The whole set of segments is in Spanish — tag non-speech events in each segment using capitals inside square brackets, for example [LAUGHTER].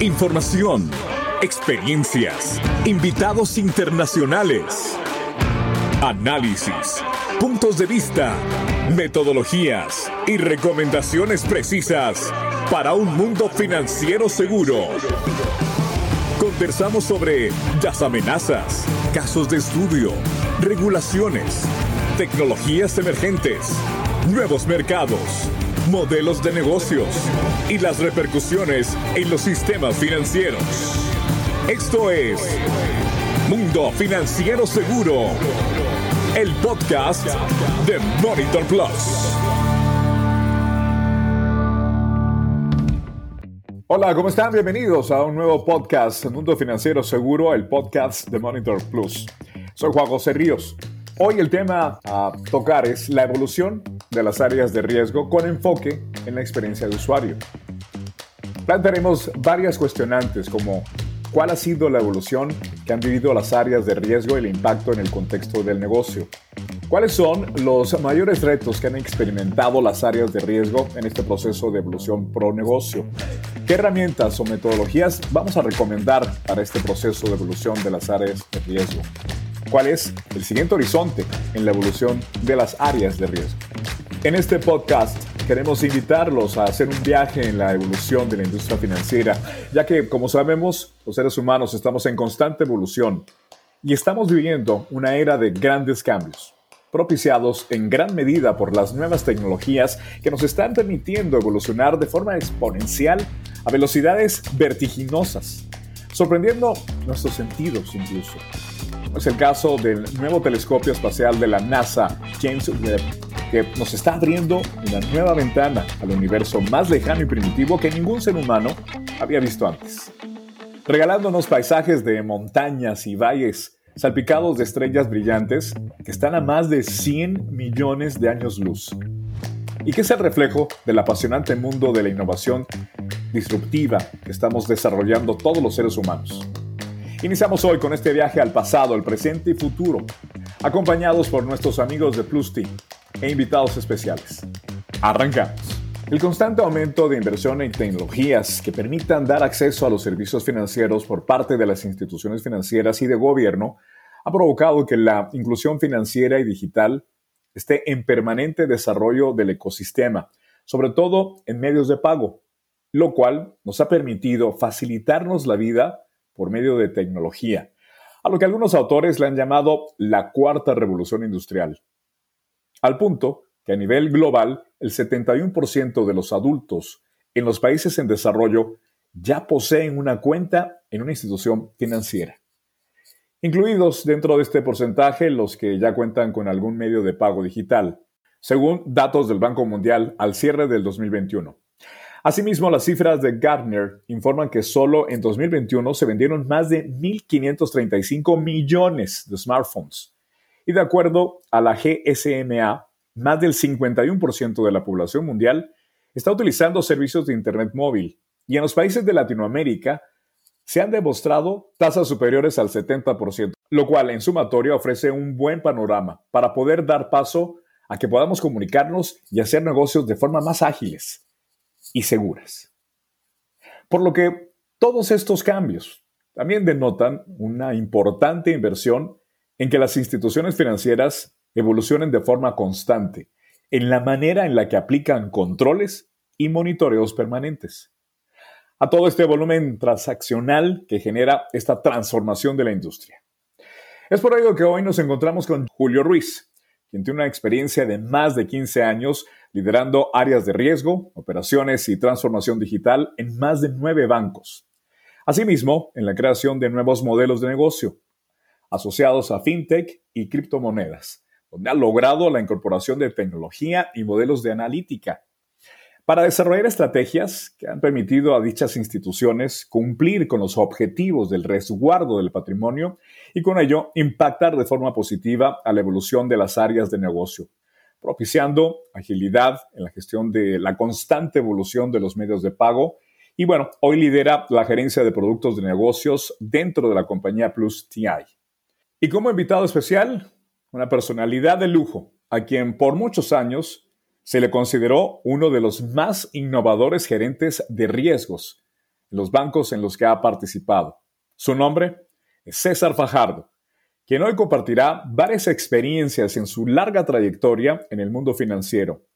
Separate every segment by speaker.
Speaker 1: Información, experiencias, invitados internacionales, análisis, puntos de vista, metodologías y recomendaciones precisas para un mundo financiero seguro. Conversamos sobre las amenazas, casos de estudio, regulaciones, tecnologías emergentes, nuevos mercados, modelos de negocios y las repercusiones en los sistemas financieros. Esto es Mundo Financiero Seguro, el podcast de Monitor Plus.
Speaker 2: Hola, ¿cómo están? Bienvenidos a un nuevo podcast, Mundo Financiero Seguro, el podcast de Monitor Plus. Soy Juan José Ríos. Hoy el tema a tocar es la evolución de las áreas de riesgo con enfoque en la experiencia de usuario. Plantearemos varias cuestionantes como cuál ha sido la evolución que han vivido las áreas de riesgo y el impacto en el contexto del negocio. ¿Cuáles son los mayores retos que han experimentado las áreas de riesgo en este proceso de evolución pro negocio? ¿Qué herramientas o metodologías vamos a recomendar para este proceso de evolución de las áreas de riesgo? ¿Cuál es el siguiente horizonte en la evolución de las áreas de riesgo? En este podcast queremos invitarlos a hacer un viaje en la evolución de la industria financiera, ya que, como sabemos, los seres humanos estamos en constante evolución y estamos viviendo una era de grandes cambios propiciados en gran medida por las nuevas tecnologías que nos están permitiendo evolucionar de forma exponencial a velocidades vertiginosas, sorprendiendo nuestros sentidos incluso. Es el caso del nuevo telescopio espacial de la NASA, James Webb, que nos está abriendo una nueva ventana al universo más lejano y primitivo que ningún ser humano había visto antes, regalándonos paisajes de montañas y valles salpicados de estrellas brillantes que están a más de 100 millones de años luz, y que es el reflejo del apasionante mundo de la innovación disruptiva que estamos desarrollando todos los seres humanos. Iniciamos hoy con este viaje al pasado, el presente y futuro, acompañados por nuestros amigos de Plus Team e invitados especiales. Arrancamos. El constante aumento de inversión en tecnologías que permitan dar acceso a los servicios financieros por parte de las instituciones financieras y de gobierno ha provocado que la inclusión financiera y digital esté en permanente desarrollo del ecosistema, sobre todo en medios de pago, lo cual nos ha permitido facilitarnos la vida por medio de tecnología, a lo que algunos autores le han llamado la cuarta revolución industrial. Al punto que a nivel global el 71% de los adultos en los países en desarrollo ya poseen una cuenta en una institución financiera. Incluidos dentro de este porcentaje los que ya cuentan con algún medio de pago digital, según datos del Banco Mundial al cierre del 2021. Asimismo, las cifras de Gartner informan que solo en 2021 se vendieron más de 1.535 millones de smartphones. Y de acuerdo a la GSMA, más del 51% de la población mundial está utilizando servicios de Internet móvil y en los países de Latinoamérica se han demostrado tasas superiores al 70%, lo cual en sumatoria ofrece un buen panorama para poder dar paso a que podamos comunicarnos y hacer negocios de forma más ágiles y seguras. Por lo que todos estos cambios también denotan una importante inversión en que las instituciones financieras evolucionen de forma constante en la manera en la que aplican controles y monitoreos permanentes. A todo este volumen transaccional que genera esta transformación de la industria. Es por ello que hoy nos encontramos con Julio Ruiz, tiene una experiencia de más de 15 años liderando áreas de riesgo, operaciones y transformación digital en más de nueve bancos. Asimismo, en la creación de nuevos modelos de negocio asociados a fintech y criptomonedas donde ha logrado la incorporación de tecnología y modelos de analítica para desarrollar estrategias que han permitido a dichas instituciones cumplir con los objetivos del resguardo del patrimonio y con ello impactar de forma positiva a la evolución de las áreas de negocio, propiciando agilidad en la gestión de la constante evolución de los medios de pago. Y bueno, hoy lidera la gerencia de productos de negocios dentro de la compañía Plus TI. Y como invitado especial, una personalidad de lujo, a quien por muchos años se le consideró uno de los más innovadores gerentes de riesgos en los bancos en los que ha participado. Su nombre César Fajardo, quien hoy compartirá varias experiencias en su larga trayectoria en el mundo financiero.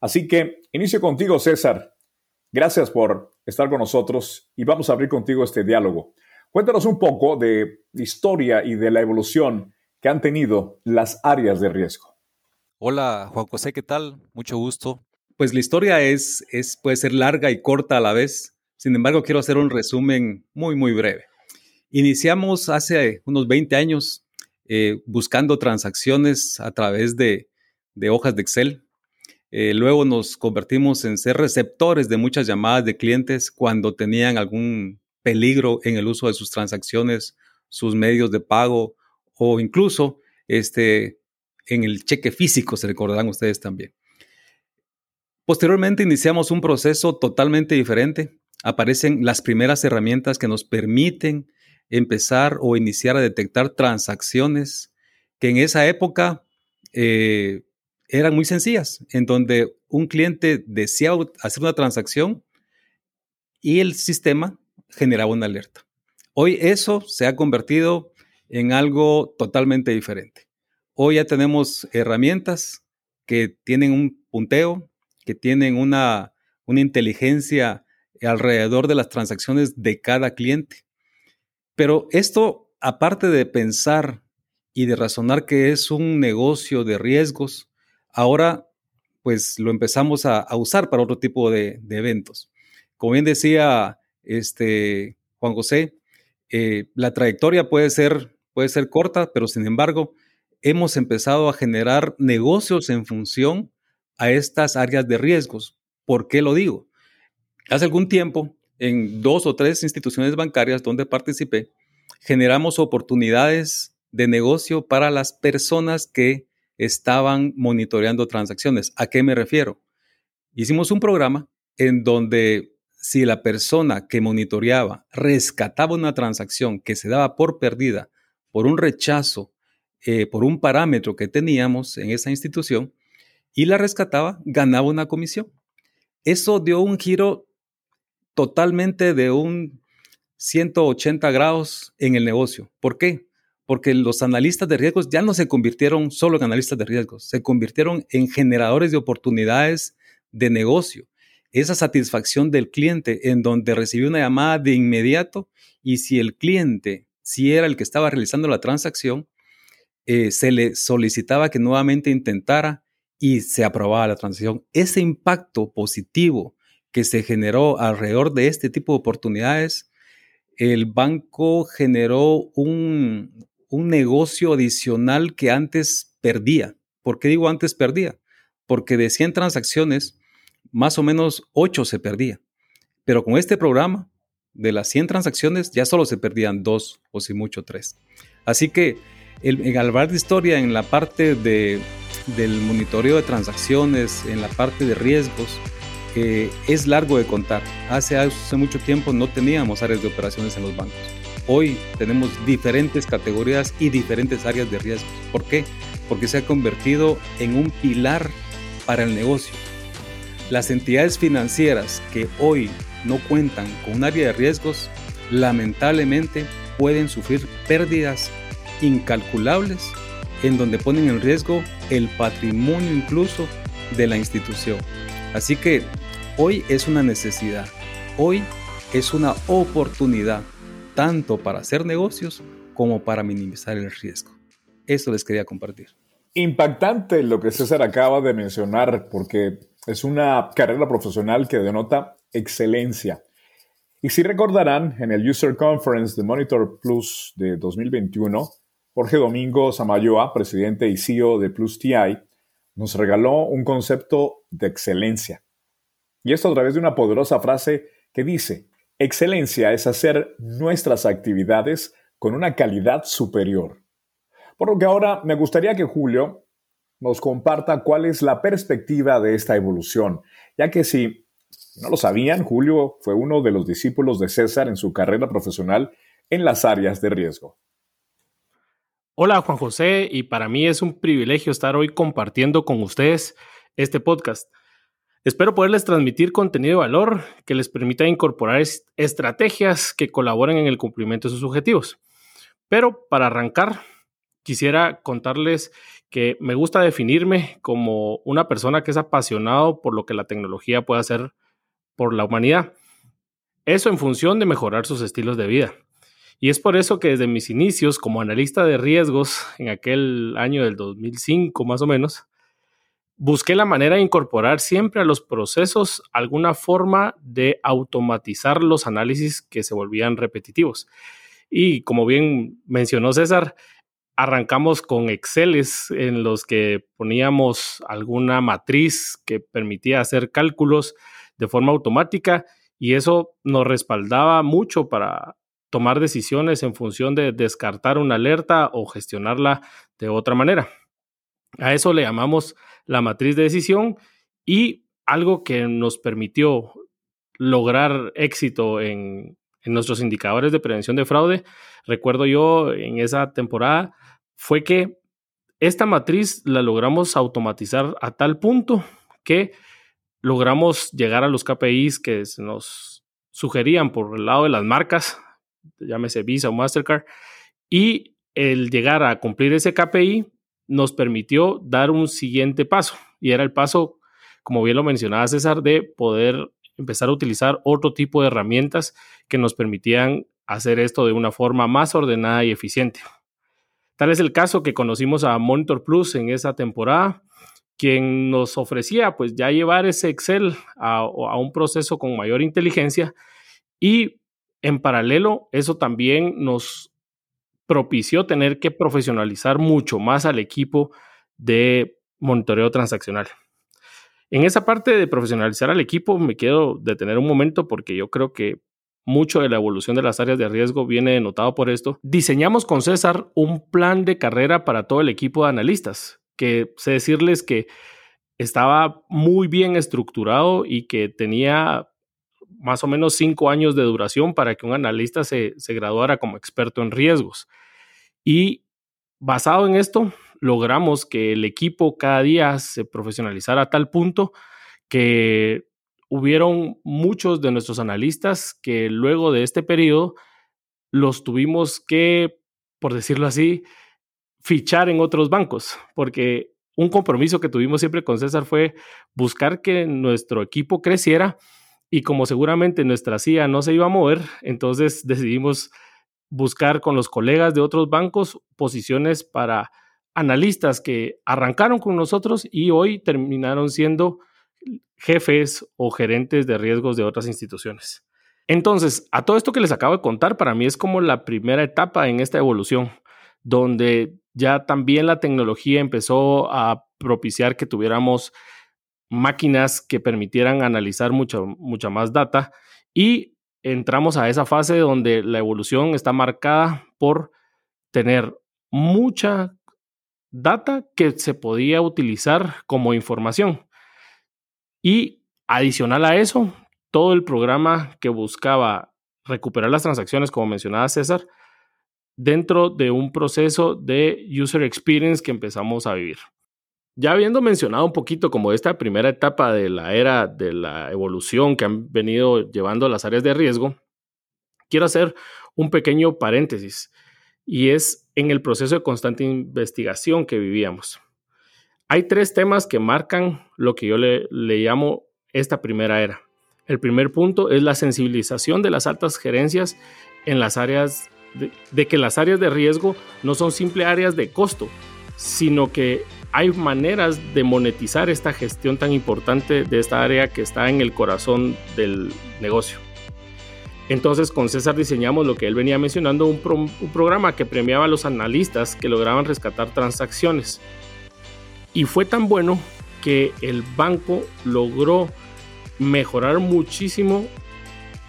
Speaker 2: Así que inicio contigo, César. Gracias por estar con nosotros y vamos a abrir contigo este diálogo. Cuéntanos un poco de la historia y de la evolución que han tenido las áreas de riesgo.
Speaker 3: Hola, Juan José, ¿qué tal? Mucho gusto. Pues la historia es, es, puede ser larga y corta a la vez. Sin embargo, quiero hacer un resumen muy, muy breve. Iniciamos hace unos 20 años eh, buscando transacciones a través de, hojas de Excel. Eh, luego nos convertimos en ser receptores de muchas llamadas de clientes cuando tenían algún peligro en el uso de sus transacciones, sus medios de pago o incluso este, en el cheque físico, se recordarán ustedes también. Posteriormente iniciamos un proceso totalmente diferente. Aparecen las primeras herramientas que nos permiten empezar o iniciar a detectar transacciones que en esa época eh, eran muy sencillas, en donde un cliente deseaba hacer una transacción y el sistema generaba una alerta. Hoy eso se ha convertido en algo totalmente diferente. Hoy ya tenemos herramientas que tienen un punteo, que tienen una, una inteligencia alrededor de las transacciones de cada cliente. Pero esto, aparte de pensar y de razonar que es un negocio de riesgos, ahora pues lo empezamos a, usar para otro tipo de, eventos. Como bien decía este, Juan José, eh, la trayectoria puede ser, puede ser corta, pero sin embargo, hemos empezado a generar negocios en función a estas áreas de riesgos. ¿Por qué lo digo? Hace algún tiempo, en dos o tres instituciones bancarias donde participé, generamos oportunidades de negocio para las personas que estaban monitoreando transacciones. ¿A qué me refiero? Hicimos un programa en donde si la persona que monitoreaba rescataba una transacción que se daba por perdida por un rechazo, eh, por un parámetro que teníamos en esa institución, y la rescataba, ganaba una comisión. Eso dio un giro totalmente de un 180 grados en el negocio. ¿Por qué? Porque los analistas de riesgos ya no se convirtieron solo en analistas de riesgos, se convirtieron en generadores de oportunidades de negocio. Esa satisfacción del cliente en donde recibió una llamada de inmediato y si el cliente, si era el que estaba realizando la transacción, eh, se le solicitaba que nuevamente intentara y se aprobaba la transacción. Ese impacto positivo que se generó alrededor de este tipo de oportunidades, el banco generó un, negocio adicional que antes perdía. ¿Por qué digo antes perdía? Porque de 100 transacciones, más o menos 8 se perdía. Pero con este programa, de las 100 transacciones, ya solo se perdían 2 o si mucho 3. Así que el, en de historia en la parte de, del monitoreo de transacciones, en la parte de riesgos, es largo de contar. Hace, hace mucho tiempo no teníamos áreas de operaciones en los bancos. Hoy tenemos diferentes categorías y diferentes áreas de riesgos. ¿Por qué? Porque se ha convertido en un pilar para el negocio. Las entidades financieras que hoy no cuentan con un área de riesgos, lamentablemente pueden sufrir pérdidas incalculables en donde ponen en riesgo el patrimonio incluso de la institución. Así que hoy es una necesidad, hoy es una oportunidad, tanto para hacer negocios como para minimizar el riesgo. Eso les quería compartir.
Speaker 2: Impactante lo que César acaba de mencionar, porque es una carrera profesional que denota excelencia. Y si recordarán, en el User Conference de Monitor Plus de 2021, Jorge Domingo Samayoa, presidente y CEO de Plus TI, nos regaló un concepto de excelencia. Y esto a través de una poderosa frase que dice, excelencia es hacer nuestras actividades con una calidad superior. Por lo que ahora me gustaría que Julio nos comparta cuál es la perspectiva de esta evolución, ya que si no lo sabían, Julio fue uno de los discípulos de César en su carrera profesional en las áreas de riesgo.
Speaker 4: Hola Juan José, y para mí es un privilegio estar hoy compartiendo con ustedes este podcast. Espero poderles transmitir contenido de valor que les permita incorporar estrategias que colaboren en el cumplimiento de sus objetivos. Pero para arrancar, quisiera contarles que me gusta definirme como una persona que es apasionado por lo que la tecnología puede hacer por la humanidad. Eso en función de mejorar sus estilos de vida. Y es por eso que desde mis inicios como analista de riesgos, en aquel año del 2005 más o menos, busqué la manera de incorporar siempre a los procesos alguna forma de automatizar los análisis que se volvían repetitivos. Y como bien mencionó César, arrancamos con Exceles en los que poníamos alguna matriz que permitía hacer cálculos de forma automática y eso nos respaldaba mucho para tomar decisiones en función de descartar una alerta o gestionarla de otra manera. A eso le llamamos la matriz de decisión y algo que nos permitió lograr éxito en, en nuestros indicadores de prevención de fraude, recuerdo yo en esa temporada, fue que esta matriz la logramos automatizar a tal punto que logramos llegar a los KPIs que nos sugerían por el lado de las marcas, llámese Visa o Mastercard, y el llegar a cumplir ese KPI nos permitió dar un siguiente paso, y era el paso, como bien lo mencionaba César, de poder empezar a utilizar otro tipo de herramientas que nos permitían hacer esto de una forma más ordenada y eficiente. Tal es el caso que conocimos a Monitor Plus en esa temporada, quien nos ofrecía pues ya llevar ese Excel a, a un proceso con mayor inteligencia y en paralelo eso también nos propició tener que profesionalizar mucho más al equipo de monitoreo transaccional. En esa parte de profesionalizar al equipo me quiero detener un momento porque yo creo que mucho de la evolución de las áreas de riesgo viene denotado por esto. Diseñamos con César un plan de carrera para todo el equipo de analistas, que sé decirles que estaba muy bien estructurado y que tenía más o menos cinco años de duración para que un analista se, se graduara como experto en riesgos. Y basado en esto, logramos que el equipo cada día se profesionalizara a tal punto que hubieron muchos de nuestros analistas que luego de este periodo los tuvimos que, por decirlo así, fichar en otros bancos, porque un compromiso que tuvimos siempre con César fue buscar que nuestro equipo creciera y como seguramente nuestra CIA no se iba a mover, entonces decidimos buscar con los colegas de otros bancos posiciones para analistas que arrancaron con nosotros y hoy terminaron siendo jefes o gerentes de riesgos de otras instituciones. Entonces, a todo esto que les acabo de contar, para mí es como la primera etapa en esta evolución, donde ya también la tecnología empezó a propiciar que tuviéramos máquinas que permitieran analizar mucha, mucha más data y entramos a esa fase donde la evolución está marcada por tener mucha data que se podía utilizar como información. Y adicional a eso, todo el programa que buscaba recuperar las transacciones, como mencionaba César, dentro de un proceso de user experience que empezamos a vivir. Ya habiendo mencionado un poquito como esta primera etapa de la era de la evolución que han venido llevando las áreas de riesgo, quiero hacer un pequeño paréntesis y es en el proceso de constante investigación que vivíamos. Hay tres temas que marcan lo que yo le, llamo esta primera era. El primer punto es la sensibilización de las altas gerencias en las áreas de que las áreas de riesgo no son simple áreas de costo, sino que hay maneras de monetizar esta gestión tan importante de esta área que está en el corazón del negocio. Entonces con César diseñamos lo que él venía mencionando, un, programa que premiaba a los analistas que lograban rescatar transacciones. Y fue tan bueno que el banco logró mejorar muchísimo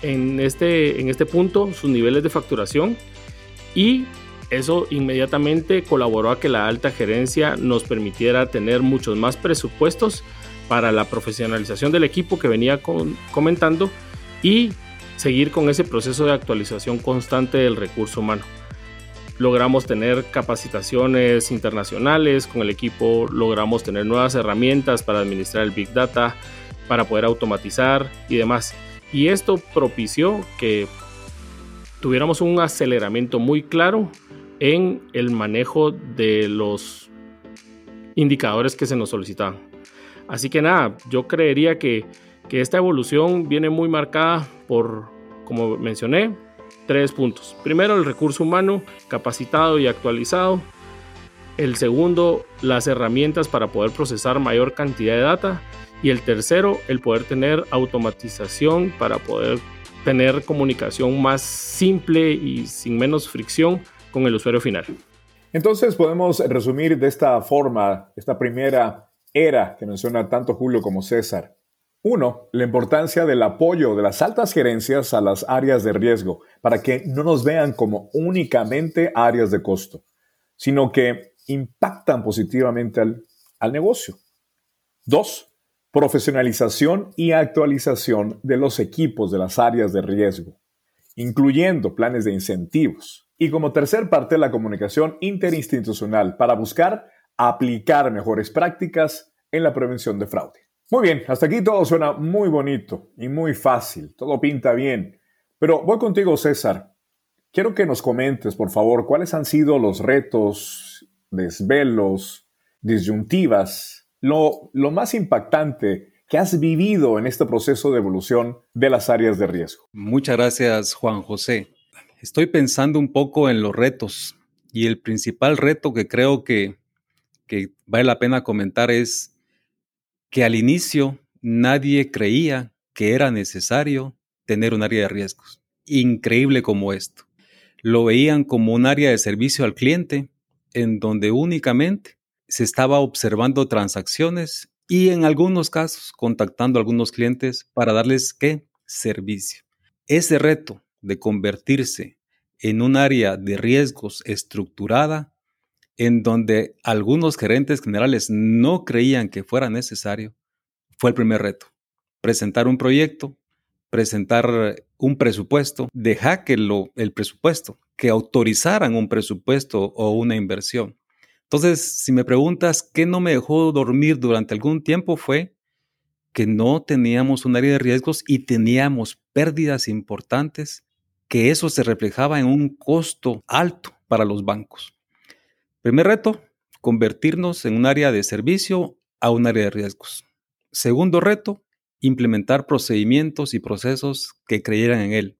Speaker 4: en este, en este punto sus niveles de facturación y eso inmediatamente colaboró a que la alta gerencia nos permitiera tener muchos más presupuestos para la profesionalización del equipo que venía comentando y seguir con ese proceso de actualización constante del recurso humano. Logramos tener capacitaciones internacionales con el equipo, logramos tener nuevas herramientas para administrar el Big Data para poder automatizar y demás. Y esto propició que tuviéramos un aceleramiento muy claro en el manejo de los indicadores que se nos solicitaban. Así que nada, yo creería que, que esta evolución viene muy marcada por, como mencioné, tres puntos. Primero, el recurso humano capacitado y actualizado. El segundo, las herramientas para poder procesar mayor cantidad de data. Y el tercero, el poder tener automatización para poder tener comunicación más simple y sin menos fricción con el usuario final.
Speaker 2: Entonces podemos resumir de esta forma esta primera era que menciona tanto Julio como César. Uno, la importancia del apoyo de las altas gerencias a las áreas de riesgo para que no nos vean como únicamente áreas de costo, sino que impactan positivamente al, al negocio. Dos, profesionalización y actualización de los equipos de las áreas de riesgo, incluyendo planes de incentivos. Y como tercer parte, la comunicación interinstitucional para buscar aplicar mejores prácticas en la prevención de fraude. Muy bien, hasta aquí todo suena muy bonito y muy fácil, todo pinta bien. Pero voy contigo, César. Quiero que nos comentes, por favor, cuáles han sido los retos, desvelos, disyuntivas lo, más impactante que has vivido en este proceso de evolución de las áreas de riesgo.
Speaker 3: Muchas gracias, Juan José. Estoy pensando un poco en los retos y el principal reto que creo que, que vale la pena comentar es que al inicio nadie creía que era necesario tener un área de riesgos. Increíble como esto. Lo veían como un área de servicio al cliente en donde únicamente se estaba observando transacciones y en algunos casos contactando a algunos clientes para darles qué servicio. Ese reto de convertirse en un área de riesgos estructurada en donde algunos gerentes generales no creían que fuera necesario, fue el primer reto. Presentar un proyecto, presentar un presupuesto, dejar que lo, el presupuesto, que autorizaran un presupuesto o una inversión. Entonces, si me preguntas qué no me dejó dormir durante algún tiempo fue que no teníamos un área de riesgos y teníamos pérdidas importantes, que eso se reflejaba en un costo alto para los bancos. Primer reto, convertirnos en un área de servicio a un área de riesgos. Segundo reto, implementar procedimientos y procesos que creyeran en él.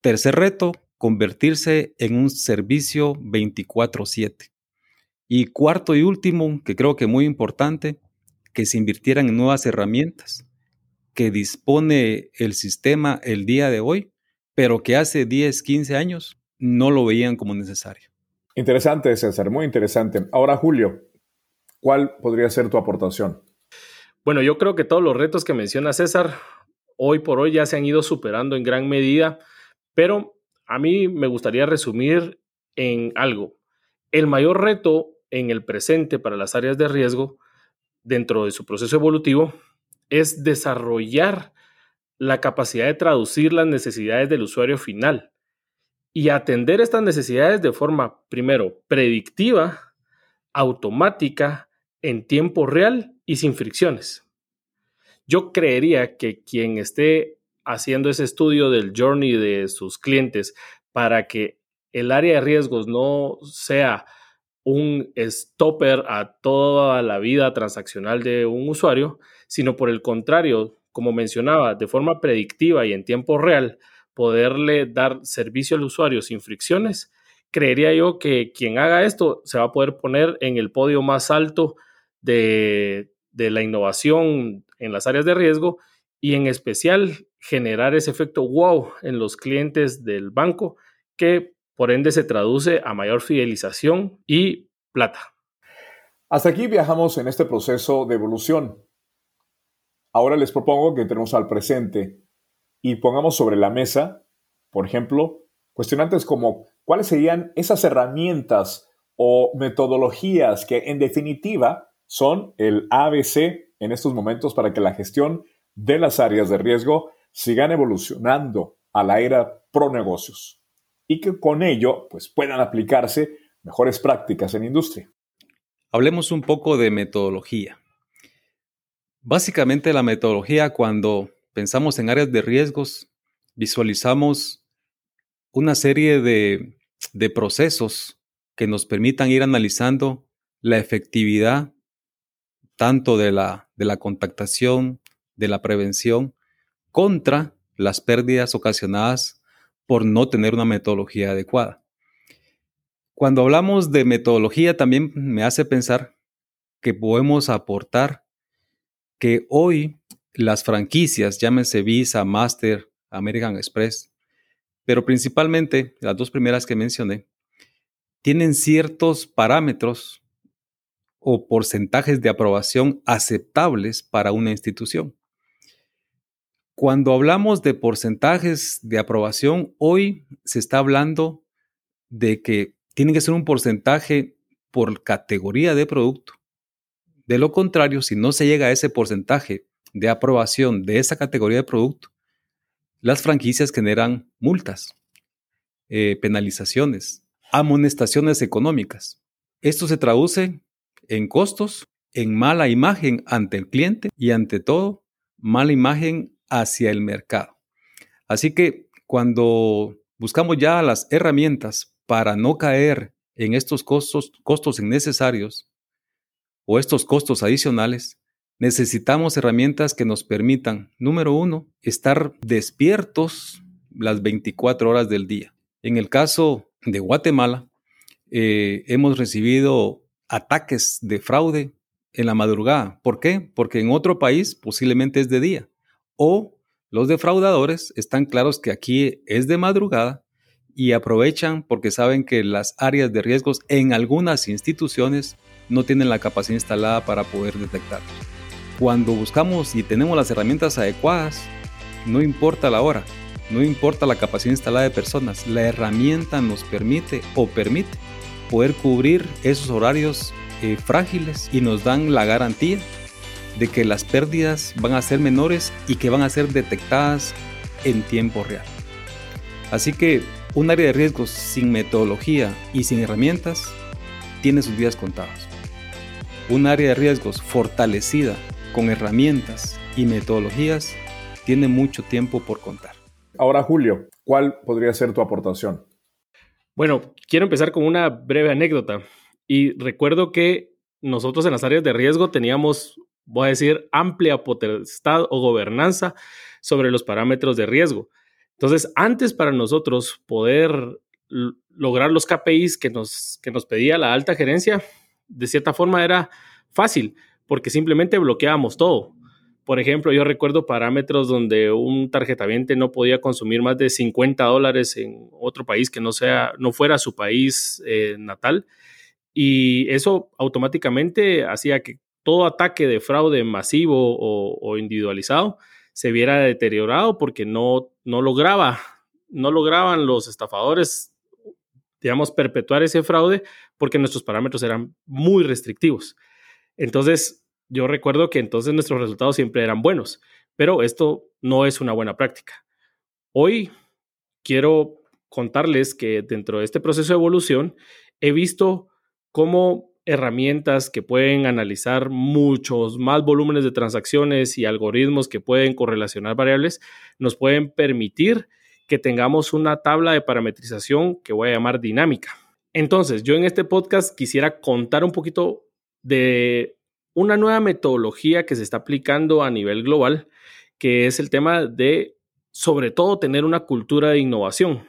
Speaker 3: Tercer reto, convertirse en un servicio 24/7. Y cuarto y último, que creo que muy importante, que se invirtieran en nuevas herramientas que dispone el sistema el día de hoy, pero que hace 10, 15 años no lo veían como necesario.
Speaker 2: Interesante, César, muy interesante. Ahora, Julio, ¿cuál podría ser tu aportación?
Speaker 4: Bueno, yo creo que todos los retos que menciona César, hoy por hoy ya se han ido superando en gran medida, pero a mí me gustaría resumir en algo. El mayor reto en el presente para las áreas de riesgo dentro de su proceso evolutivo es desarrollar la capacidad de traducir las necesidades del usuario final y atender estas necesidades de forma, primero, predictiva, automática, en tiempo real y sin fricciones. Yo creería que quien esté haciendo ese estudio del journey de sus clientes para que el área de riesgos no sea un stopper a toda la vida transaccional de un usuario, sino por el contrario, como mencionaba, de forma predictiva y en tiempo real, poderle dar servicio al usuario sin fricciones, creería yo que quien haga esto se va a poder poner en el podio más alto de, la innovación en las áreas de riesgo y en especial generar ese efecto wow en los clientes del banco que por ende se traduce a mayor fidelización y plata.
Speaker 2: Hasta aquí viajamos en este proceso de evolución. Ahora les propongo que entremos al presente y pongamos sobre la mesa, por ejemplo, cuestionantes como cuáles serían esas herramientas o metodologías que en definitiva son el ABC en estos momentos para que la gestión de las áreas de riesgo sigan evolucionando a la era pro negocios y que con ello pues, puedan aplicarse mejores prácticas en industria.
Speaker 3: Hablemos un poco de metodología. Básicamente la metodología cuando pensamos en áreas de riesgos, visualizamos una serie de, de procesos que nos permitan ir analizando la efectividad tanto de la, de la contactación, de la prevención, contra las pérdidas ocasionadas por no tener una metodología adecuada. Cuando hablamos de metodología también me hace pensar que podemos aportar que hoy las franquicias, llámense Visa, Master, American Express, pero principalmente las dos primeras que mencioné, tienen ciertos parámetros o porcentajes de aprobación aceptables para una institución. Cuando hablamos de porcentajes de aprobación, hoy se está hablando de que tiene que ser un porcentaje por categoría de producto. De lo contrario, si no se llega a ese porcentaje de aprobación de esa categoría de producto, las franquicias generan multas, eh, penalizaciones, amonestaciones económicas. Esto se traduce en costos, en mala imagen ante el cliente y ante todo, mala imagen hacia el mercado. Así que cuando buscamos ya las herramientas para no caer en estos costos, costos innecesarios o estos costos adicionales, necesitamos herramientas que nos permitan, número uno, estar despiertos las 24 horas del día. En el caso de Guatemala, eh, hemos recibido ataques de fraude en la madrugada. ¿Por qué? Porque en otro país posiblemente es de día. O los defraudadores están claros que aquí es de madrugada y aprovechan porque saben que las áreas de riesgos en algunas instituciones no tienen la capacidad instalada para poder detectarlos. Cuando buscamos y tenemos las herramientas adecuadas, no importa la hora, no importa la capacidad instalada de personas, la herramienta nos permite o permite poder cubrir esos horarios eh, frágiles y nos dan la garantía de que las pérdidas van a ser menores y que van a ser detectadas en tiempo real. Así que un área de riesgos sin metodología y sin herramientas tiene sus días contados. Un área de riesgos fortalecida con herramientas y metodologías tiene mucho tiempo por contar.
Speaker 2: Ahora, Julio, ¿cuál podría ser tu aportación?
Speaker 4: Bueno, quiero empezar con una breve anécdota. Y recuerdo que nosotros en las áreas de riesgo teníamos, voy a decir, amplia potestad o gobernanza sobre los parámetros de riesgo. Entonces, antes para nosotros poder lograr los KPIs que nos, que nos pedía la alta gerencia, de cierta forma era fácil, porque simplemente bloqueábamos todo. Por ejemplo, yo recuerdo parámetros donde un tarjetaviente no podía consumir más de 50 dólares en otro país que no, sea, no fuera su país eh, natal. Y eso automáticamente hacía que todo ataque de fraude masivo o, individualizado se viera deteriorado porque no, no lograba, no lograban los estafadores, digamos, perpetuar ese fraude porque nuestros parámetros eran muy restrictivos. Entonces, yo recuerdo que entonces nuestros resultados siempre eran buenos, pero esto no es una buena práctica. Hoy quiero contarles que dentro de este proceso de evolución he visto cómo herramientas que pueden analizar muchos más volúmenes de transacciones y algoritmos que pueden correlacionar variables nos pueden permitir que tengamos una tabla de parametrización que voy a llamar dinámica. Entonces, yo en este podcast quisiera contar un poquito de una nueva metodología que se está aplicando a nivel global, que es el tema de, sobre todo, tener una cultura de innovación.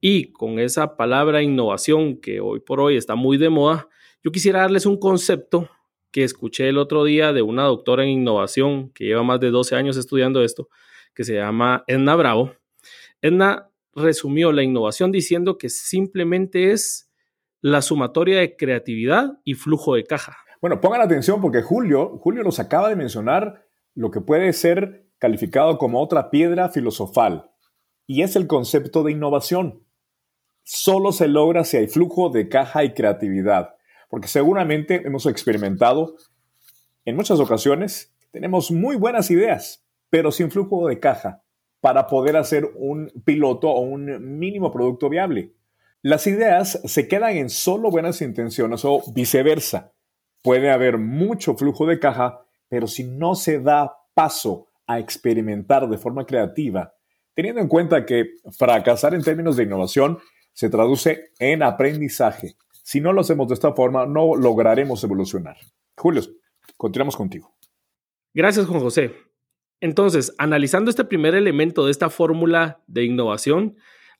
Speaker 4: Y con esa palabra innovación que hoy por hoy está muy de moda, yo quisiera darles un concepto que escuché el otro día de una doctora en innovación que lleva más de 12 años estudiando esto, que se llama Edna Bravo. Edna resumió la innovación diciendo que simplemente es la sumatoria de creatividad y flujo de caja.
Speaker 2: Bueno, pongan atención porque Julio, Julio nos acaba de mencionar lo que puede ser calificado como otra piedra filosofal, y es el concepto de innovación. Solo se logra si hay flujo de caja y creatividad, porque seguramente hemos experimentado en muchas ocasiones, tenemos muy buenas ideas, pero sin flujo de caja para poder hacer un piloto o un mínimo producto viable. Las ideas se quedan en solo buenas intenciones o viceversa puede haber mucho flujo de caja, pero si no se da paso a experimentar de forma creativa, teniendo en cuenta que fracasar en términos de innovación se traduce en aprendizaje. Si no lo hacemos de esta forma, no lograremos evolucionar. Julio, continuamos contigo.
Speaker 4: Gracias, Juan José. Entonces, analizando este primer elemento de esta fórmula de innovación,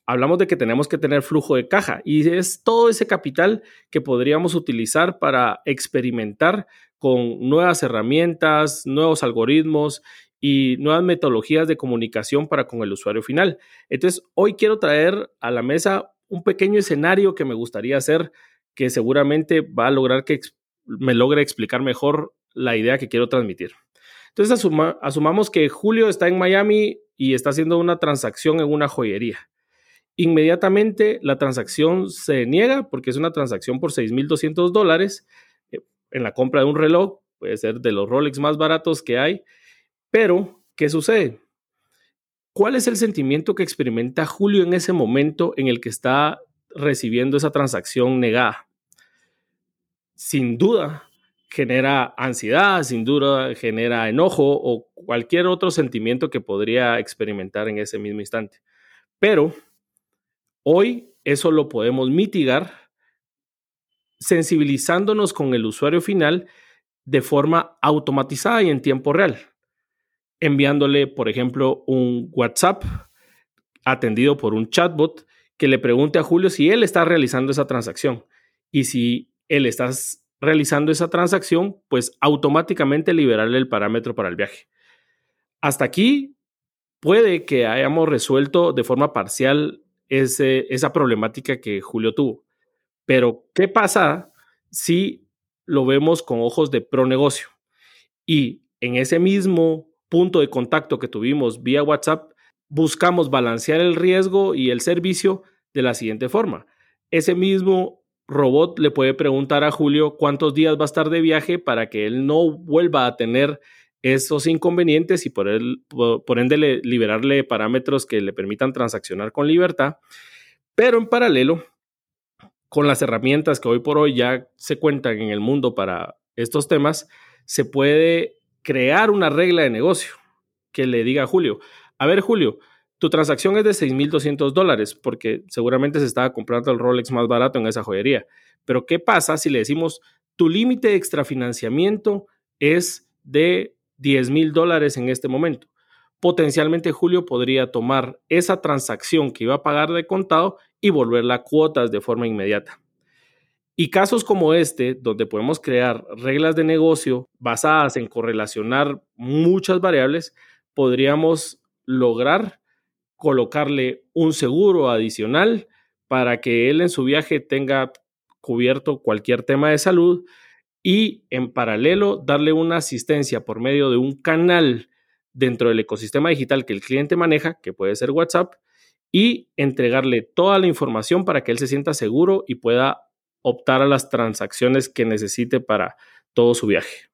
Speaker 4: hablamos de que tenemos que tener flujo de caja y es todo ese capital que podríamos utilizar para experimentar con nuevas herramientas, nuevos algoritmos y nuevas metodologías de comunicación para con el usuario final. Entonces, hoy quiero traer a la mesa un pequeño escenario que me gustaría hacer que seguramente va a lograr que me logre explicar mejor la idea que quiero transmitir. Entonces, asumamos que Julio está en Miami y está haciendo una transacción en una joyería. Inmediatamente la transacción se niega porque es una transacción por 6.200 dólares eh, en la compra de un reloj, puede ser de los Rolex más baratos que hay, pero ¿qué sucede? ¿Cuál es el sentimiento que experimenta Julio en ese momento en el que está recibiendo esa transacción negada? Sin duda, genera ansiedad, sin duda genera enojo o cualquier otro sentimiento que podría experimentar en ese mismo instante. Pero Hoy eso lo podemos mitigar sensibilizándonos con el usuario final de forma automatizada y en tiempo real, enviándole, por ejemplo, un WhatsApp atendido por un chatbot que le pregunte a Julio si él está realizando esa transacción. Y si él está realizando esa transacción, pues automáticamente liberarle el parámetro para el viaje. Hasta aquí puede que hayamos resuelto de forma parcial esa problemática que Julio tuvo. Pero, ¿qué pasa si lo vemos con ojos de pro negocio? Y en ese mismo punto de contacto que tuvimos vía WhatsApp, buscamos balancear el riesgo y el servicio de la siguiente forma. Ese mismo robot le puede preguntar a Julio cuántos días va a estar de viaje para que él no vuelva a tener esos inconvenientes y por, por, ende liberarle parámetros que le permitan transaccionar con libertad. Pero en paralelo, con las herramientas que hoy por hoy ya se cuentan en el mundo para estos temas, se puede crear una regla de negocio que le diga a Julio, a ver Julio, tu transacción es de 6.200 dólares porque seguramente se estaba comprando el Rolex más barato en esa joyería. Pero ¿qué pasa si le decimos, tu límite de extrafinanciamiento es de 10 mil dólares en este momento. Potencialmente Julio podría tomar esa transacción que iba a pagar de contado y volverla a cuotas de forma inmediata. Y casos como este, donde podemos crear reglas de negocio basadas en correlacionar muchas variables, podríamos lograr colocarle un seguro adicional para que él en su viaje tenga cubierto cualquier tema de salud y en paralelo darle una asistencia por medio de un canal dentro del ecosistema digital que el cliente maneja, que puede ser WhatsApp, y entregarle toda la información para que él se sienta seguro y pueda optar a las transacciones que necesite para todo su viaje.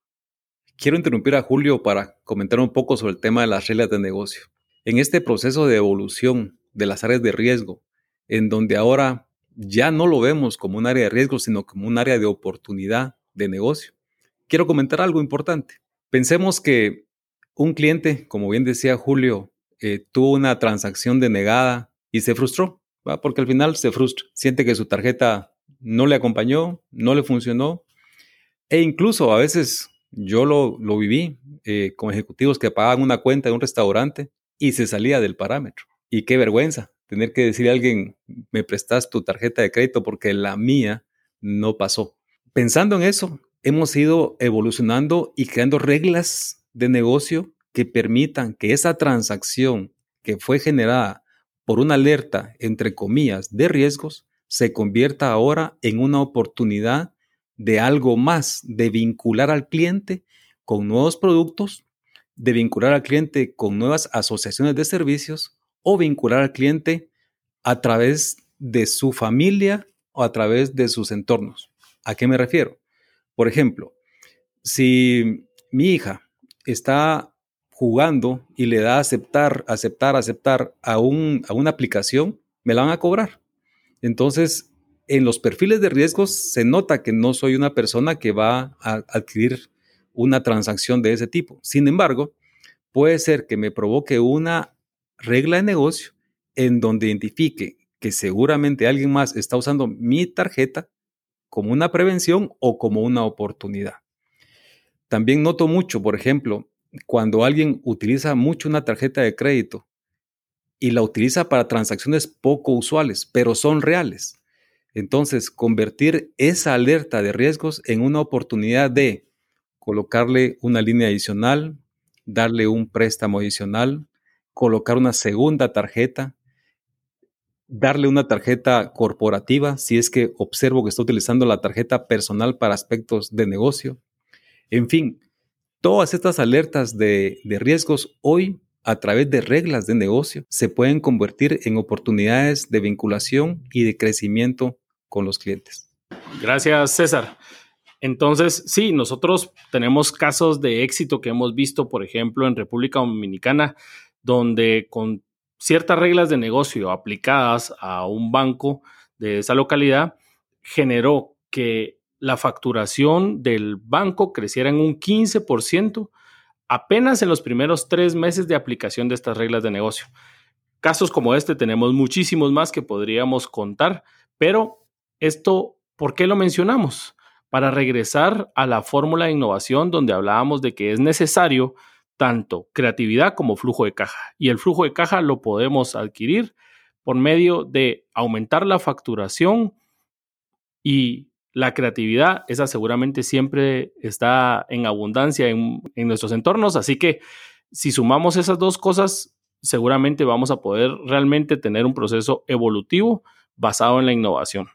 Speaker 3: Quiero interrumpir a Julio para comentar un poco sobre el tema de las reglas de negocio. En este proceso de evolución de las áreas de riesgo, en donde ahora ya no lo vemos como un área de riesgo, sino como un área de oportunidad de negocio. Quiero comentar algo importante. Pensemos que un cliente, como bien decía Julio, eh, tuvo una transacción denegada y se frustró, ¿va? porque al final se frustra, siente que su tarjeta no le acompañó, no le funcionó, e incluso a veces yo lo, lo viví eh, con ejecutivos que pagaban una cuenta de un restaurante y se salía del parámetro. Y qué vergüenza tener que decirle a alguien, me prestas tu tarjeta de crédito porque la mía no pasó pensando en eso, hemos ido evolucionando y creando reglas de negocio que permitan que esa transacción que fue generada por una alerta, entre comillas, de riesgos, se convierta ahora en una oportunidad de algo más, de vincular al cliente con nuevos productos, de vincular al cliente con nuevas asociaciones de servicios o vincular al cliente a través de su familia o a través de sus entornos. ¿A qué me refiero? Por ejemplo, si mi hija está jugando y le da aceptar, aceptar, aceptar a, un, a una aplicación, me la van a cobrar. Entonces, en los perfiles de riesgos se nota que no soy una persona que va a adquirir una transacción de ese tipo. Sin embargo, puede ser que me provoque una regla de negocio en donde identifique que seguramente alguien más está usando mi tarjeta como una prevención o como una oportunidad. También noto mucho, por ejemplo, cuando alguien utiliza mucho una tarjeta de crédito y la utiliza para transacciones poco usuales, pero son reales. Entonces, convertir esa alerta de riesgos en una oportunidad de colocarle una línea adicional, darle un préstamo adicional, colocar una segunda tarjeta, darle una tarjeta corporativa si es que observo que está utilizando la tarjeta personal para aspectos de negocio. En fin, todas estas alertas de, de riesgos hoy a través de reglas de negocio se pueden convertir en oportunidades de vinculación y de crecimiento con los clientes.
Speaker 4: Gracias, César. Entonces, sí, nosotros tenemos casos de éxito que hemos visto, por ejemplo, en República Dominicana, donde con ciertas reglas de negocio aplicadas a un banco de esa localidad, generó que la facturación del banco creciera en un 15% apenas en los primeros tres meses de aplicación de estas reglas de negocio. Casos como este tenemos muchísimos más que podríamos contar, pero esto, ¿por qué lo mencionamos? Para regresar a la fórmula de innovación donde hablábamos de que es necesario tanto creatividad como flujo de caja. Y el flujo de caja lo podemos adquirir por medio de aumentar la facturación y la creatividad, esa seguramente siempre está en abundancia en, nuestros entornos, así que si sumamos esas dos cosas, seguramente vamos a poder realmente tener un proceso evolutivo basado en la innovación.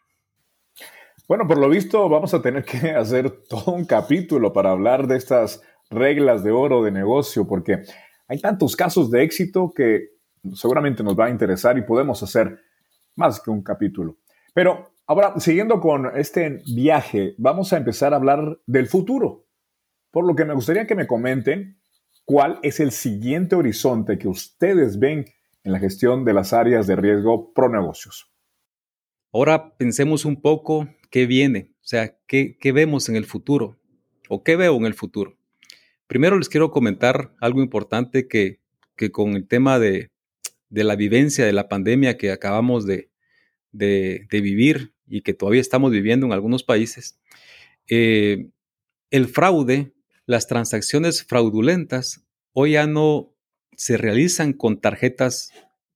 Speaker 2: Bueno, por lo visto vamos a tener que [LAUGHS] hacer todo un capítulo para hablar de estas reglas de oro de negocio, porque hay tantos casos de éxito que seguramente nos va a interesar y podemos hacer más que un capítulo. Pero ahora, siguiendo con este viaje, vamos a empezar a hablar del futuro. Por lo que me gustaría que me comenten cuál es el siguiente horizonte que ustedes ven en la gestión de las áreas de riesgo pro negocios.
Speaker 3: Ahora pensemos un poco qué viene, o sea, qué, qué vemos en el futuro o qué veo en el futuro. Primero les quiero comentar algo importante que, con el tema de, la vivencia de la pandemia que acabamos de, vivir y que todavía estamos viviendo en algunos países, eh, el fraude, las transacciones fraudulentas, hoy ya no se realizan con tarjetas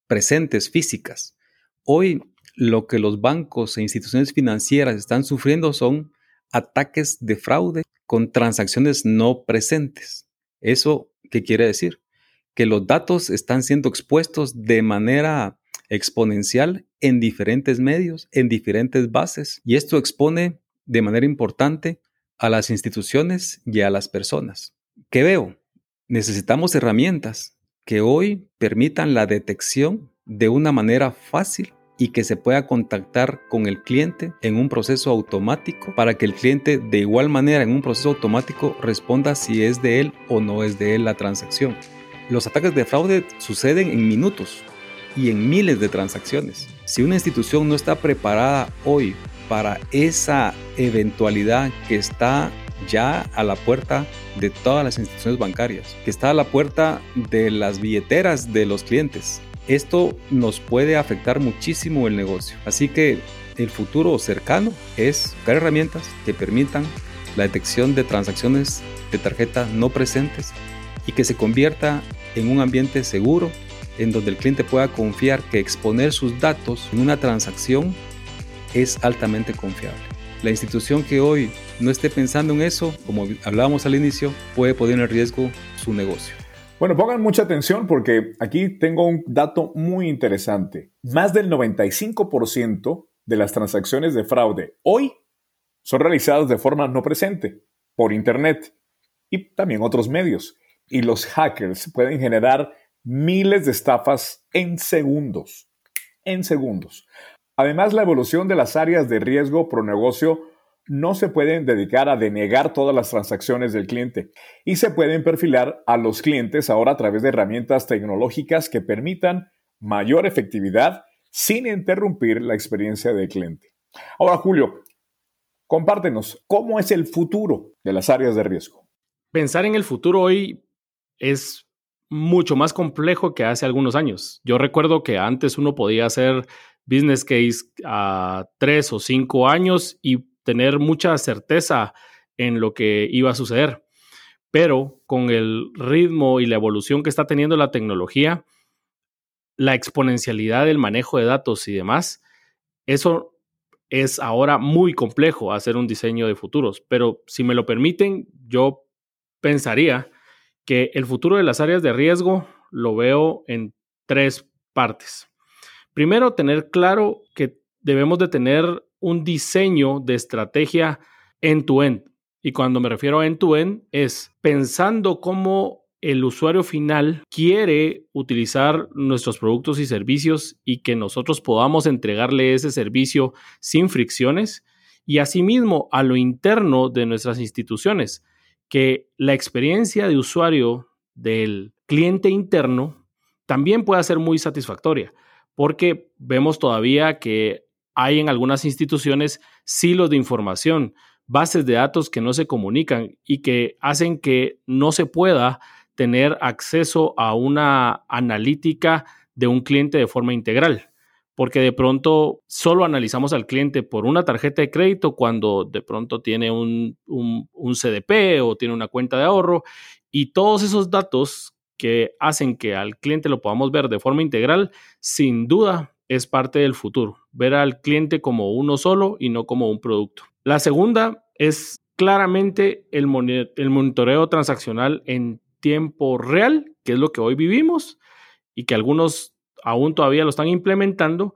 Speaker 3: presentes físicas. Hoy lo que los bancos e instituciones financieras están sufriendo son ataques de fraude con transacciones no presentes. ¿Eso qué quiere decir? Que los datos están siendo expuestos de manera exponencial en diferentes medios, en diferentes bases, y esto expone de manera importante a las instituciones y a las personas. ¿Qué veo? Necesitamos herramientas que hoy permitan la detección de una manera fácil y que se pueda contactar con el cliente en un proceso automático para que el cliente de igual manera en un proceso automático responda si es de él o no es de él la transacción. Los ataques de fraude suceden en minutos y en miles de transacciones. Si una institución no está preparada hoy para esa eventualidad que está ya a la puerta de todas las instituciones bancarias, que está a la puerta de las billeteras de los clientes, esto nos puede afectar muchísimo el negocio. Así que el futuro cercano es buscar herramientas que permitan la detección de transacciones de tarjeta no presentes y que se convierta en un ambiente seguro en donde el cliente pueda confiar que exponer sus datos en una transacción es altamente confiable. La institución que hoy no esté pensando en eso, como hablábamos al inicio, puede poner en riesgo su negocio.
Speaker 2: Bueno, pongan mucha atención porque aquí tengo un dato muy interesante. Más del 95% de las transacciones de fraude hoy son realizadas de forma no presente, por Internet y también otros medios. Y los hackers pueden generar miles de estafas en segundos. En segundos. Además, la evolución de las áreas de riesgo pro negocio no se pueden dedicar a denegar todas las transacciones del cliente y se pueden perfilar a los clientes ahora a través de herramientas tecnológicas que permitan mayor efectividad sin interrumpir la experiencia del cliente. Ahora, Julio, compártenos cómo es el futuro de las áreas de riesgo.
Speaker 4: pensar en el futuro hoy es mucho más complejo que hace algunos años. Yo recuerdo que antes uno podía hacer business case a tres o cinco años y tener mucha certeza en lo que iba a suceder. Pero con el ritmo y la evolución que está teniendo la tecnología, la exponencialidad del manejo de datos y demás, eso es ahora muy complejo hacer un diseño de futuros. Pero si me lo permiten, yo pensaría que el futuro de las áreas de riesgo lo veo en tres partes. Primero, tener claro que debemos de tener un diseño de estrategia end-to-end. Y cuando me refiero a end-to-end es pensando cómo el usuario final quiere utilizar nuestros productos y servicios y que nosotros podamos entregarle ese servicio sin fricciones y asimismo a lo interno de nuestras instituciones, que la experiencia de usuario del cliente interno también pueda ser muy satisfactoria, porque vemos todavía que hay en algunas instituciones silos de información, bases de datos que no se comunican y que hacen que no se pueda tener acceso a una analítica de un cliente de forma integral. Porque de pronto solo analizamos al cliente por una tarjeta de crédito cuando de pronto tiene un, CDP o tiene una cuenta de ahorro y todos esos datos que hacen que al cliente lo podamos ver de forma integral, sin duda es parte del futuro. Ver al cliente como uno solo y no como un producto. La segunda es claramente el, monitoreo transaccional en tiempo real, que es lo que hoy vivimos y que algunos aún todavía lo están implementando,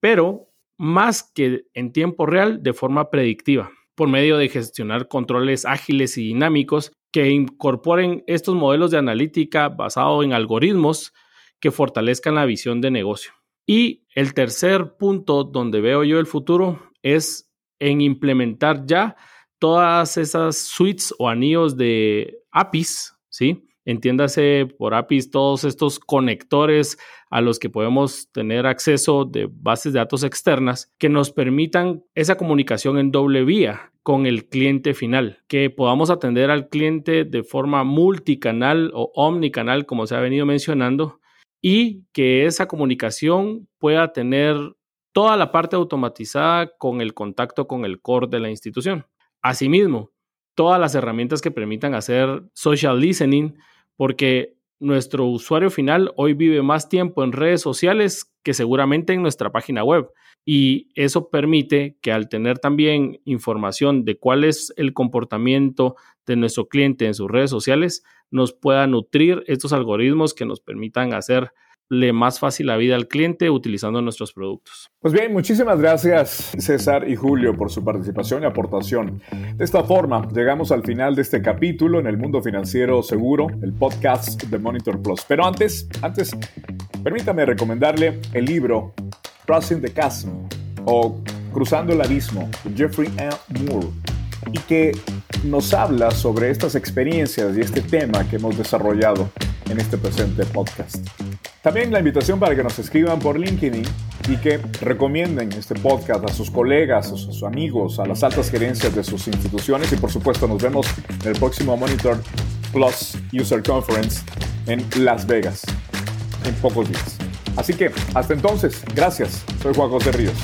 Speaker 4: pero más que en tiempo real, de forma predictiva, por medio de gestionar controles ágiles y dinámicos que incorporen estos modelos de analítica basados en algoritmos que fortalezcan la visión de negocio. Y el tercer punto donde veo yo el futuro es en implementar ya todas esas suites o anillos de APIs ¿sí? Entiéndase por APIs todos estos conectores a los que podemos tener acceso de bases de datos externas que nos permitan esa comunicación en doble vía con el cliente final, que podamos atender al cliente de forma multicanal o omnicanal, como se ha venido mencionando, y que esa comunicación pueda tener toda la parte automatizada con el contacto con el core de la institución. Asimismo, todas las herramientas que permitan hacer social listening, porque nuestro usuario final hoy vive más tiempo en redes sociales que seguramente en nuestra página web. Y eso permite que al tener también información de cuál es el comportamiento de nuestro cliente en sus redes sociales, nos pueda nutrir estos algoritmos que nos permitan hacer le más fácil la vida al cliente utilizando nuestros productos.
Speaker 2: Pues bien, muchísimas gracias César y Julio por su participación y aportación. De esta forma, llegamos al final de este capítulo en el mundo financiero seguro, el podcast de Monitor Plus. Pero antes, antes, permítame recomendarle el libro Crossing the Chasm o Cruzando el Abismo Jeffrey M. Moore y que nos habla sobre estas experiencias y este tema que hemos desarrollado en este presente podcast. También la invitación para que nos escriban por LinkedIn y que recomienden este podcast a sus colegas, a sus amigos, a las altas gerencias de sus instituciones y por supuesto nos vemos en el próximo Monitor Plus User Conference en Las Vegas en pocos días. Así que, hasta entonces, gracias. Soy Juan José Ríos.